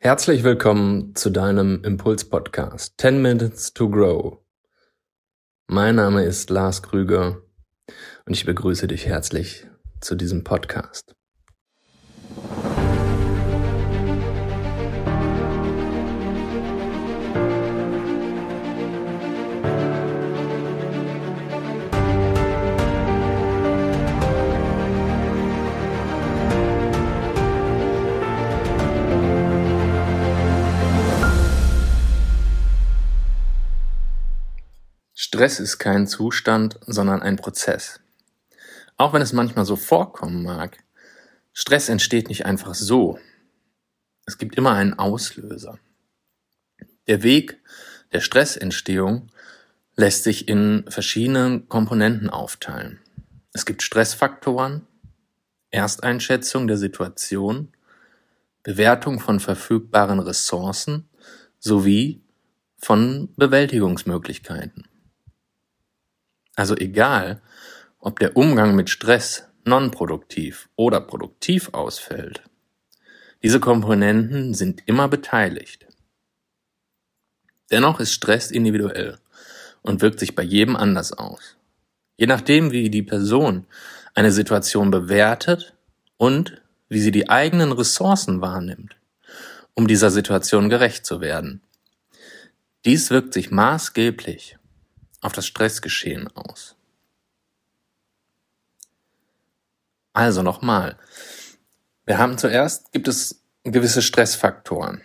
Herzlich willkommen zu deinem Impuls-Podcast 10 Minutes to Grow. Mein Name ist Lars Krüger und ich begrüße dich herzlich zu diesem Podcast. Stress ist kein Zustand, sondern ein Prozess. Auch wenn es manchmal so vorkommen mag, Stress entsteht nicht einfach so. Es gibt immer einen Auslöser. Der Weg der Stressentstehung lässt sich in verschiedene Komponenten aufteilen. Es gibt Stressfaktoren, Ersteinschätzung der Situation, Bewertung von verfügbaren Ressourcen sowie von Bewältigungsmöglichkeiten. Also egal, ob der Umgang mit Stress nonproduktiv oder produktiv ausfällt, diese Komponenten sind immer beteiligt. Dennoch ist Stress individuell und wirkt sich bei jedem anders aus. Je nachdem, wie die Person eine Situation bewertet und wie sie die eigenen Ressourcen wahrnimmt, um dieser Situation gerecht zu werden. Dies wirkt sich maßgeblich auf das Stressgeschehen aus. Also nochmal. Wir haben zuerst, gibt es gewisse Stressfaktoren.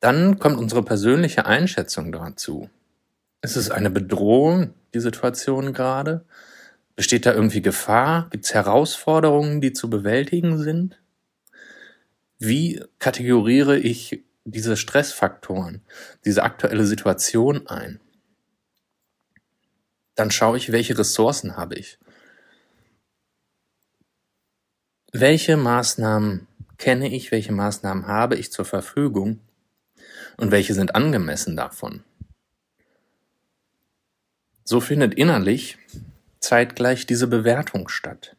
Dann kommt unsere persönliche Einschätzung dazu. Ist es eine Bedrohung, die Situation gerade? Besteht da irgendwie Gefahr? Gibt es Herausforderungen, die zu bewältigen sind? Wie kategoriere ich diese Stressfaktoren, diese aktuelle Situation ein. Dann schaue ich, welche Ressourcen habe ich. Welche Maßnahmen kenne ich, welche Maßnahmen habe ich zur Verfügung und welche sind angemessen davon. So findet innerlich zeitgleich diese Bewertung statt.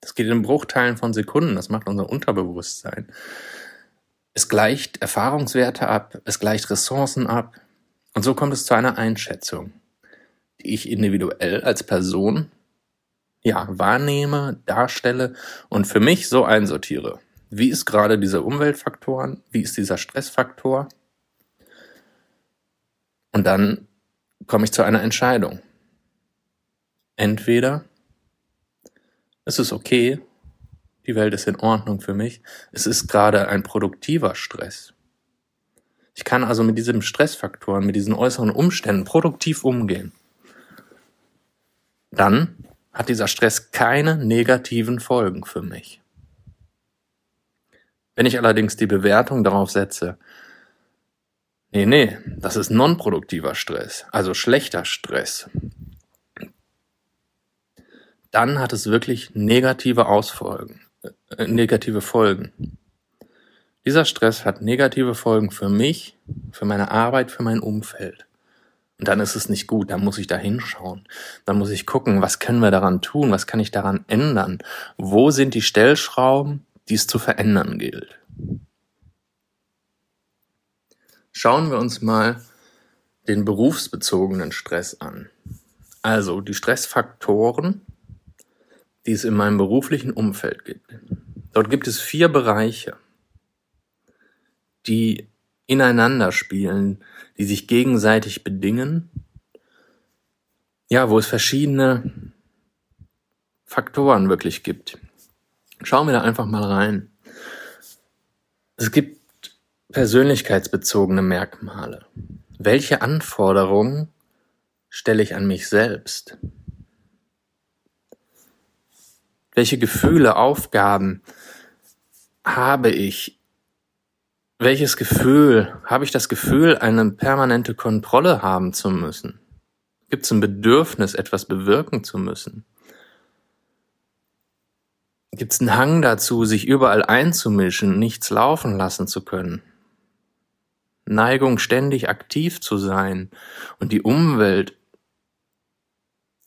Das geht in Bruchteilen von Sekunden, das macht unser Unterbewusstsein. Es gleicht Erfahrungswerte ab, es gleicht Ressourcen ab und so kommt es zu einer Einschätzung, die ich individuell als Person ja wahrnehme, darstelle und für mich so einsortiere. Wie ist gerade dieser Umweltfaktoren? Wie ist dieser Stressfaktor? Und dann komme ich zu einer Entscheidung. Entweder es ist okay, die Welt ist in Ordnung für mich. Es ist gerade ein produktiver Stress. Ich kann also mit diesen Stressfaktoren, mit diesen äußeren Umständen produktiv umgehen. Dann hat dieser Stress keine negativen Folgen für mich. Wenn ich allerdings die Bewertung darauf setze, nee, nee, das ist nonproduktiver Stress, also schlechter Stress, dann hat es wirklich negative Ausfolgen. Äh, negative Folgen. Dieser Stress hat negative Folgen für mich, für meine Arbeit, für mein Umfeld. Und dann ist es nicht gut, dann muss ich da hinschauen. Dann muss ich gucken, was können wir daran tun, was kann ich daran ändern? Wo sind die Stellschrauben, die es zu verändern gilt? Schauen wir uns mal den berufsbezogenen Stress an. Also die Stressfaktoren, die es in meinem beruflichen Umfeld gibt. Dort gibt es vier Bereiche, die ineinander spielen, die sich gegenseitig bedingen. Ja, wo es verschiedene Faktoren wirklich gibt. Schauen wir da einfach mal rein. Es gibt persönlichkeitsbezogene Merkmale. Welche Anforderungen stelle ich an mich selbst? Welche Gefühle, Aufgaben habe ich? Welches Gefühl, habe ich das Gefühl, eine permanente Kontrolle haben zu müssen? Gibt es ein Bedürfnis, etwas bewirken zu müssen? Gibt es einen Hang dazu, sich überall einzumischen, nichts laufen lassen zu können? Neigung, ständig aktiv zu sein und die Umwelt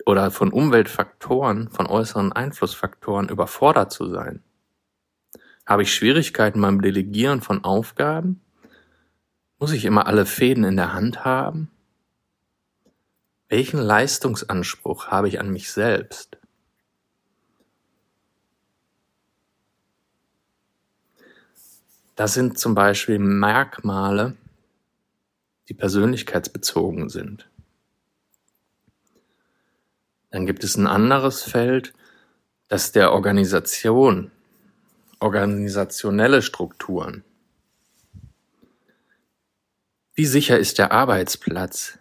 oder von Umweltfaktoren, von äußeren Einflussfaktoren überfordert zu sein. Habe ich Schwierigkeiten beim Delegieren von Aufgaben? Muss ich immer alle Fäden in der Hand haben? Welchen Leistungsanspruch habe ich an mich selbst? Das sind zum Beispiel Merkmale, die persönlichkeitsbezogen sind. Dann gibt es ein anderes Feld, das der Organisation, organisationelle Strukturen. Wie sicher ist der Arbeitsplatz?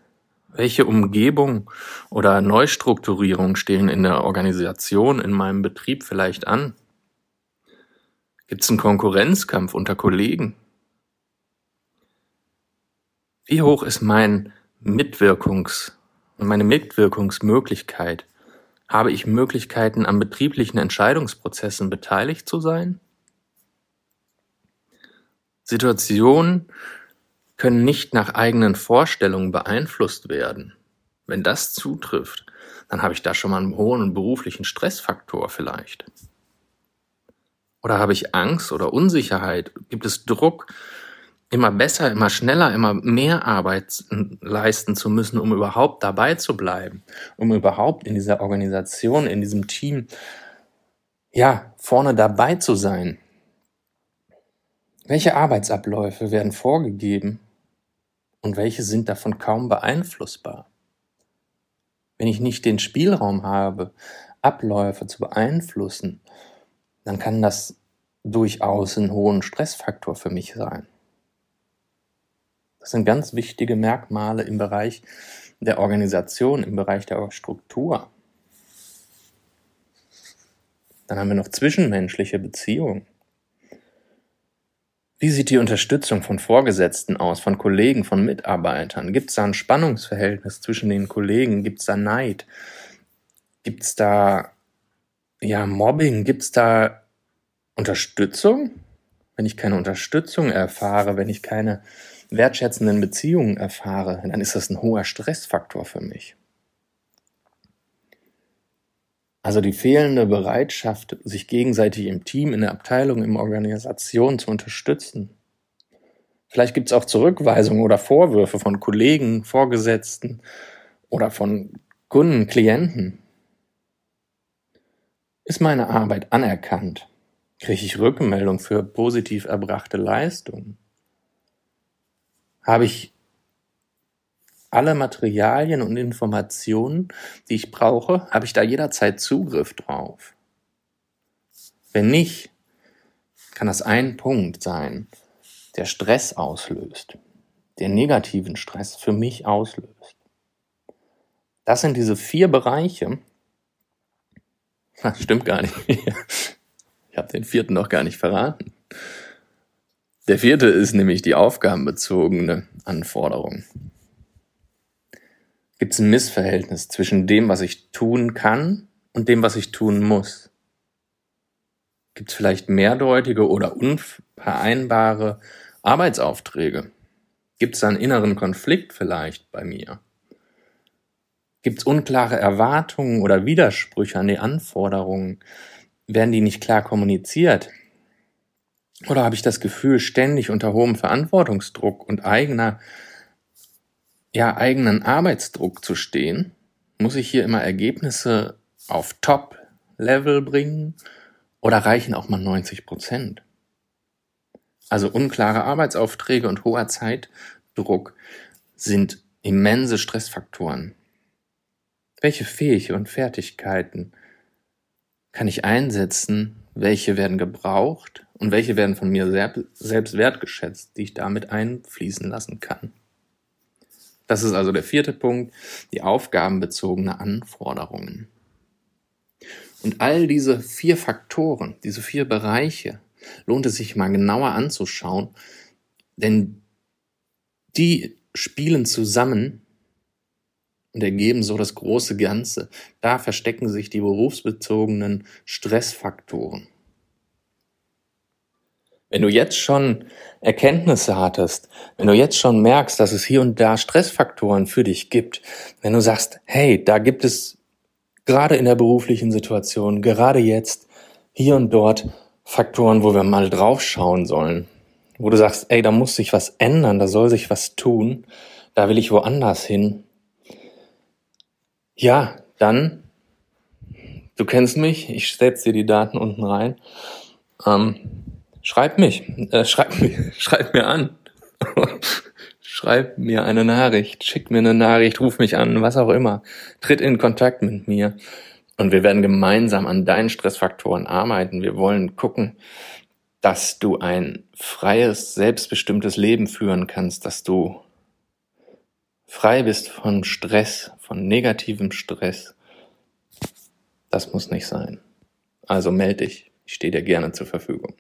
Welche Umgebung oder Neustrukturierung stehen in der Organisation, in meinem Betrieb vielleicht an? Gibt es einen Konkurrenzkampf unter Kollegen? Wie hoch ist mein Mitwirkungs- meine Mitwirkungsmöglichkeit? Habe ich Möglichkeiten, an betrieblichen Entscheidungsprozessen beteiligt zu sein? Situationen können nicht nach eigenen Vorstellungen beeinflusst werden. Wenn das zutrifft, dann habe ich da schon mal einen hohen beruflichen Stressfaktor vielleicht. Oder habe ich Angst oder Unsicherheit? Gibt es Druck, immer besser, immer schneller, immer mehr Arbeit leisten zu müssen, um überhaupt dabei zu bleiben, um überhaupt in dieser Organisation, in diesem Team, ja, vorne dabei zu sein. Welche Arbeitsabläufe werden vorgegeben und welche sind davon kaum beeinflussbar? Wenn ich nicht den Spielraum habe, Abläufe zu beeinflussen, dann kann das durchaus ein hohen Stressfaktor für mich sein. Das sind ganz wichtige Merkmale im Bereich der Organisation, im Bereich der Struktur. Dann haben wir noch zwischenmenschliche Beziehungen. Wie sieht die Unterstützung von Vorgesetzten aus, von Kollegen, von Mitarbeitern? Gibt es da ein Spannungsverhältnis zwischen den Kollegen? Gibt es da Neid? Gibt es da ja Mobbing? Gibt es da Unterstützung? Wenn ich keine Unterstützung erfahre, wenn ich keine wertschätzenden Beziehungen erfahre, dann ist das ein hoher Stressfaktor für mich. Also die fehlende Bereitschaft, sich gegenseitig im Team, in der Abteilung, in der Organisation zu unterstützen. Vielleicht gibt es auch Zurückweisungen oder Vorwürfe von Kollegen, Vorgesetzten oder von Kunden, Klienten. Ist meine Arbeit anerkannt? Kriege ich Rückmeldung für positiv erbrachte Leistungen? Habe ich alle Materialien und Informationen, die ich brauche, habe ich da jederzeit Zugriff drauf. Wenn nicht, kann das ein Punkt sein, der Stress auslöst, der negativen Stress für mich auslöst. Das sind diese vier Bereiche. Das stimmt gar nicht. Ich habe den vierten noch gar nicht verraten. Der vierte ist nämlich die aufgabenbezogene Anforderung. Gibt es ein Missverhältnis zwischen dem, was ich tun kann und dem, was ich tun muss? Gibt es vielleicht mehrdeutige oder unvereinbare Arbeitsaufträge? Gibt es einen inneren Konflikt vielleicht bei mir? Gibt es unklare Erwartungen oder Widersprüche an die Anforderungen? Werden die nicht klar kommuniziert? Oder habe ich das Gefühl, ständig unter hohem Verantwortungsdruck und eigener, ja, eigenen Arbeitsdruck zu stehen? Muss ich hier immer Ergebnisse auf Top-Level bringen? Oder reichen auch mal 90 Prozent? Also unklare Arbeitsaufträge und hoher Zeitdruck sind immense Stressfaktoren. Welche Fähigkeiten und Fertigkeiten kann ich einsetzen? Welche werden gebraucht? und welche werden von mir selbst wertgeschätzt, die ich damit einfließen lassen kann. Das ist also der vierte Punkt, die aufgabenbezogene Anforderungen. Und all diese vier Faktoren, diese vier Bereiche, lohnt es sich mal genauer anzuschauen, denn die spielen zusammen und ergeben so das große Ganze. Da verstecken sich die berufsbezogenen Stressfaktoren. Wenn du jetzt schon Erkenntnisse hattest, wenn du jetzt schon merkst, dass es hier und da Stressfaktoren für dich gibt, wenn du sagst, hey, da gibt es gerade in der beruflichen Situation, gerade jetzt, hier und dort Faktoren, wo wir mal draufschauen sollen. Wo du sagst, ey, da muss sich was ändern, da soll sich was tun, da will ich woanders hin. Ja, dann, du kennst mich, ich setze dir die Daten unten rein. Ähm, schreib mich, äh, schreib, mir, schreib mir an. schreib mir eine Nachricht, schick mir eine Nachricht, ruf mich an, was auch immer. Tritt in Kontakt mit mir. Und wir werden gemeinsam an deinen Stressfaktoren arbeiten. Wir wollen gucken, dass du ein freies, selbstbestimmtes Leben führen kannst, dass du frei bist von Stress, von negativem Stress. Das muss nicht sein. Also melde dich, ich stehe dir gerne zur Verfügung.